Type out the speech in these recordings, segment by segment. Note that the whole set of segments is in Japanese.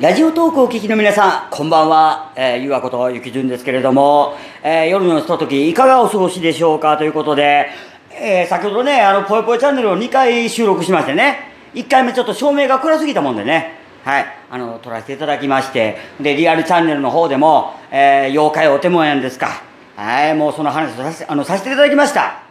ラジオトークをお聞きの皆さん、こんばんは。えー、ゆうわことゆきじゅんですけれども、えー、夜のひととき、いかがお過ごしでしょうかということで、えー、先ほどね、あの、ぽいぽいチャンネルを2回収録しましてね、1回目ちょっと照明が暗すぎたもんでね、はい、あの、撮らせていただきまして、で、リアルチャンネルの方でも、えー、妖怪お手もやんですか。はい、もうその話をさせあのさせていただきました。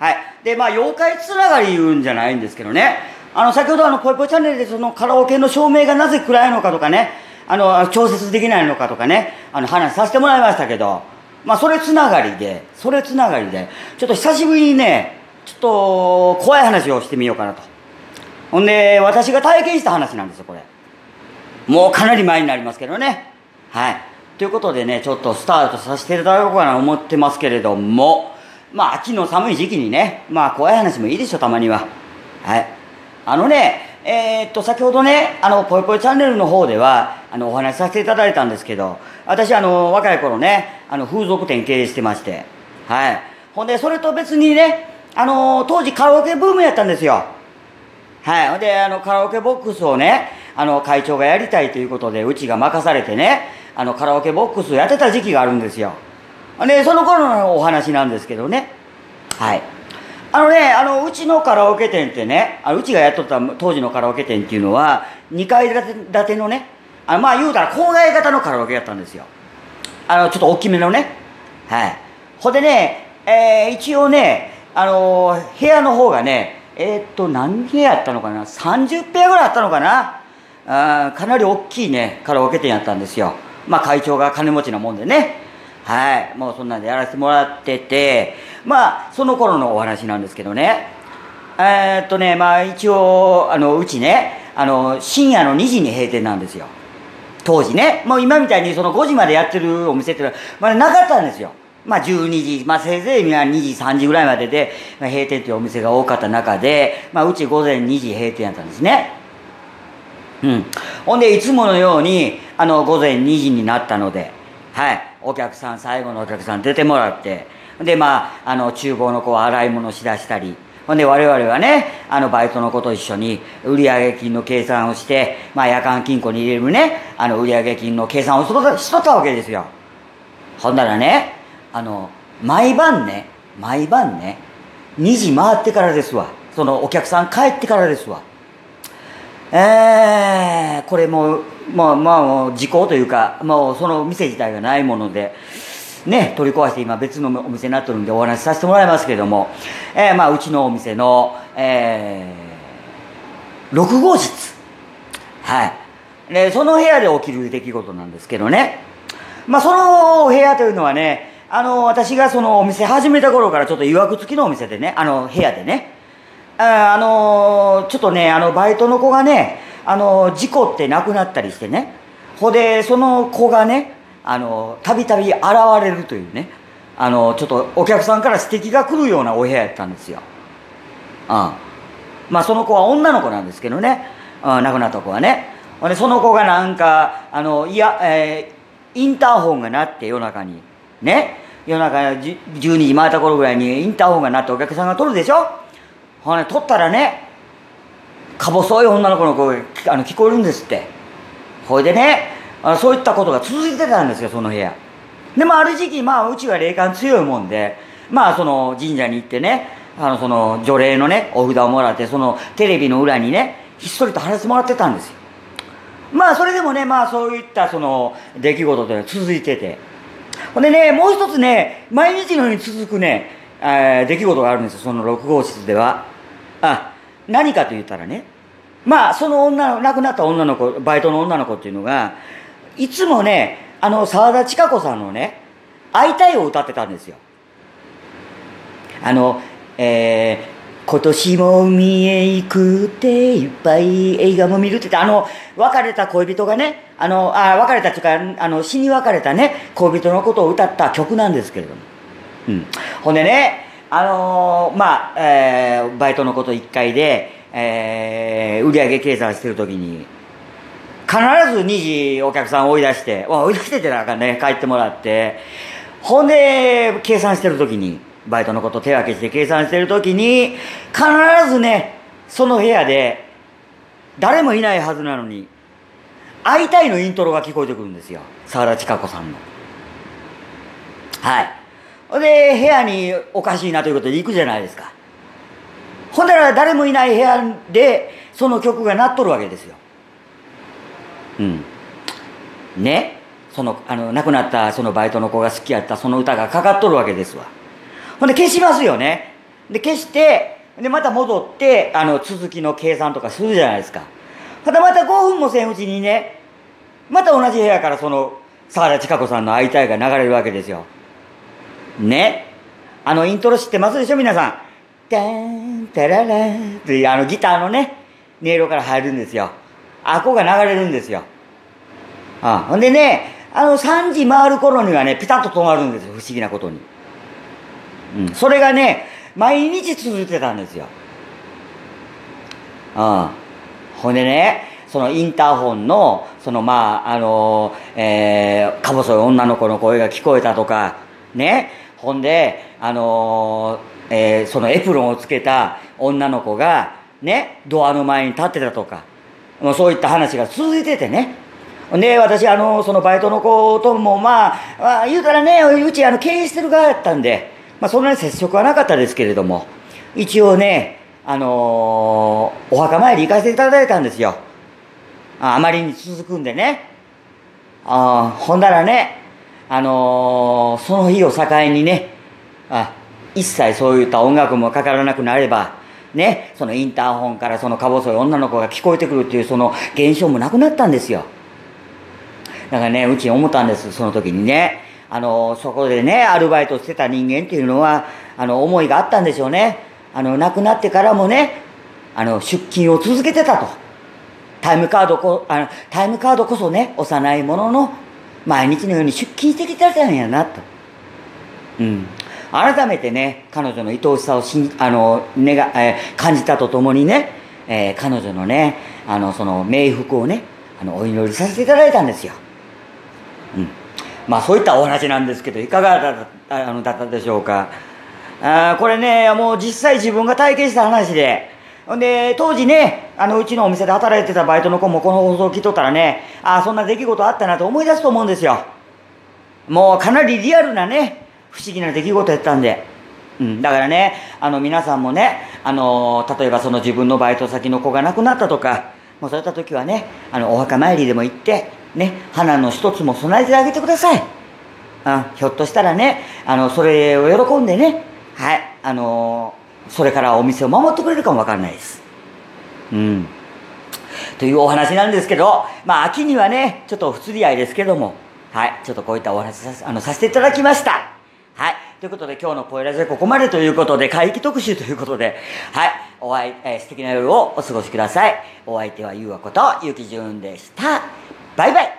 はい。で、まあ、妖怪つながり言うんじゃないんですけどね、あの、先ほどあの、ぽいぽいチャンネルでそのカラオケの照明がなぜ暗いのかとかね、あの、調節できないのかとかね、あの、話させてもらいましたけど、まあ、それつながりで、それつながりで、ちょっと久しぶりにね、ちょっと、怖い話をしてみようかなと。ほんで、私が体験した話なんですよ、これ。もうかなり前になりますけどね。はい。ということでね、ちょっとスタートさせていただこうかなと思ってますけれども、まあ、秋の寒い時期にね、まあ、怖い話もいいでしょ、たまには。はい。あのね、えー、っと、先ほどね、あの、ぽいぽいチャンネルの方では、あの、お話しさせていただいたんですけど、私、あの、若い頃ね、あの、風俗店経営してまして、はい。ほんで、それと別にね、あの、当時カラオケブームやったんですよ。はい。ほんで、あの、カラオケボックスをね、あの、会長がやりたいということで、うちが任されてね、あの、カラオケボックスをやってた時期があるんですよ。で、その頃のお話なんですけどね。はい。あのね、あの、うちのカラオケ店ってね、あうちがやっとった当時のカラオケ店っていうのは、2階建てのね、あまあ言うたら郊外型のカラオケやったんですよ。あの、ちょっと大きめのね。はい。ほんでね、えー、一応ね、あのー、部屋の方がね、えー、っと、何部屋あったのかな ?30 部屋ぐらいあったのかな？あかなり大きいね、カラオケ店やったんですよ。まあ会長が金持ちなもんでね。はい。もうそんなんでやらせてもらってて、まあ、その頃のお話なんですけどね。えー、っとね、まあ一応、あの、うちね、あの、深夜の2時に閉店なんですよ。当時ね。もう今みたいにその5時までやってるお店ってのは、まだなかったんですよ。まあ12時、まあせいぜい2時、3時ぐらいまでで、まあ、閉店っていうお店が多かった中で、まあうち午前2時閉店やったんですね。うん。ほんで、いつものように、あの、午前2時になったので、はい。お客さん、最後のお客さん出てもらって、で、まあ、あの、厨房の子は洗い物しだしたり、ほんで我々はね、あのバイトの子と一緒に売上金の計算をして、まあ夜間金庫に入れるね、あの売上金の計算をしとったわけですよ。ほんならね、あの、毎晩ね、毎晩ね、2時回ってからですわ。そのお客さん帰ってからですわ。えー、これもう、まあまあ、時効というか、もうその店自体がないもので、ね、取り壊して今別のお店になってるんでお話しさせてもらいますけれども、えー、まあ、うちのお店の、えー、6号室。はい。で、その部屋で起きる出来事なんですけどね。まあ、その部屋というのはね、あの、私がそのお店始めた頃からちょっと曰く付きのお店でね、あの、部屋でね、ああのちょっとねあのバイトの子がねあの事故って亡くなったりしてね。ほでその子がねあのたびたび現れるというね。あのちょっとお客さんから指摘が来るようなお部屋やったんですよ、うん、まあその子は女の子なんですけどね、うん、亡くなった子はね。ほでその子がなんかあのいや、えー、インターホンが鳴って夜中にね。夜中12時回った頃ぐらいにインターホンが鳴ってお客さんが取るでしょ。ほね、取ったらね、か細い女の子の声あの聞こえるんですって。ほいでね、あのそういったことが続いてたんですよ、その部屋。で、まあ、る時期、まあ、うちは霊感強いもんで、まあ、その神社に行ってね、あの、その除霊のね、お札をもらって、そのテレビの裏にね、ひっそりと貼らせてもらってたんですよ。まあ、それでもね、まあ、そういったその出来事で続いてて。ほんでね、もう一つね、毎日のように続くね、えー、出来事があるんですよ、その6号室では。あ何かと言ったらねまあその女の亡くなった女の子バイトの女の子っていうのがいつもねあの沢田千佳子さんのね「会いたい」を歌ってたんですよあのえー今年も海へ行くっていっぱい映画も見るって言って、あの、別れた恋人がね、あの、あ別れたっていうか、あの、死に別れたね、恋人のことを歌った曲なんですけれども。うん。ほんでね、あのー、まあ、えー、バイトのこと1回で、えー、売上計算してる時に、必ず2時お客さん追い出して、追い出しててなんかね、帰ってもらって、ほんで、計算してる時に、バイトのこと手分けして計算してる時に、必ずね、その部屋で、誰もいないはずなのに、会いたいのイントロが聞こえてくるんですよ。沢田千佳子さんの。はい。ほんで、部屋におかしいなということで行くじゃないですか。ほんなら誰もいない部屋で、その曲が鳴っとるわけですよ。うん。ね。その、あの、亡くなったそのバイトの子が好きやったその歌がかかっとるわけですわ。ほんで消しますよね。で、消して、で、また戻って、あの、続きの計算とかするじゃないですか。ただまた5分もせんうちにね、また同じ部屋からその、沢田千佳子さんの会いたいが流れるわけですよ。ね。あのイントロ知ってますでしょ皆さん？タン、タララっていうあのギターのね、音色から入るんですよ。あこが流れるんですよ。あほんでね、あの3時回る頃にはね、ピタッと止まるんですよ。不思議なことに。うん。それがね、毎日続いてたんですよ。うん。ほんでね、そのインターホンの、そのまあ、あのー、えー、か細い女の子の声が聞こえたとか、ね。ほんで、あのー、えー、そのエプロンをつけた女の子が、ね、ドアの前に立ってたとか、もうそういった話が続いててね。で、私、あの、そのバイトの子とも、まあ、まあ、言うたらね、うち、あの、経営してる側やったんで、まあ、そんなに接触はなかったですけれども、一応ね、あのー、お墓参り行かせていただいたんですよ。ああまりに続くんでね。あほんだらね、あのー、その日を境にね、あ一切そういった音楽もかからなくなれば、ね、そのインターホンからそのか細い女の子が聞こえてくるっていうその現象もなくなったんですよ。だからね、うち思ったんです、その時にね。あの、そこでね、アルバイトしてた人間っていうのは、あの、思いがあったんでしょうね。あの、亡くなってからもね、あの、出勤を続けてたと。タイムカードこ、あの、タイムカードこそね、幼いものの、毎日のように出勤してきてたんやな、と。うん。改めてね、彼女の愛おしさをしあの、ねが、えー、感じたとともにね、えー、彼女のね、あの、その、冥福をね、あの、お祈りさせていただいたんですよ。うん。まあそういったお話なんですけど、いかがだあのだったでしょうか。あこれね、もう実際自分が体験した話で、ほんで、当時ね、あの、うちのお店で働いてたバイトの子もこの放送を聞いとったらね、ああ、そんな出来事あったなと思い出すと思うんですよ。もうかなりリアルなね、不思議な出来事やったんで。うん、だからね、あの、皆さんもね、あの、例えばその自分のバイト先の子が亡くなったとか、もうそういった時はね、あの、お墓参りでも行って、ね、花の一つも備えてあげてください。あひょっとしたらね、あの、それを喜んでね、はい、あの、それからお店を守ってくれるかもわかんないです。うん。というお話なんですけど、まあ、秋にはね、ちょっと不釣り合いですけども、はい、ちょっとこういったお話さあのさせていただきました。はい。ということで、今日のポエラジはここまでということで、会議特集ということで、はい。お会い、えー、素敵な夜をお過ごしください。お相手はゆうわこと、ゆきじゅんでした。バイバイ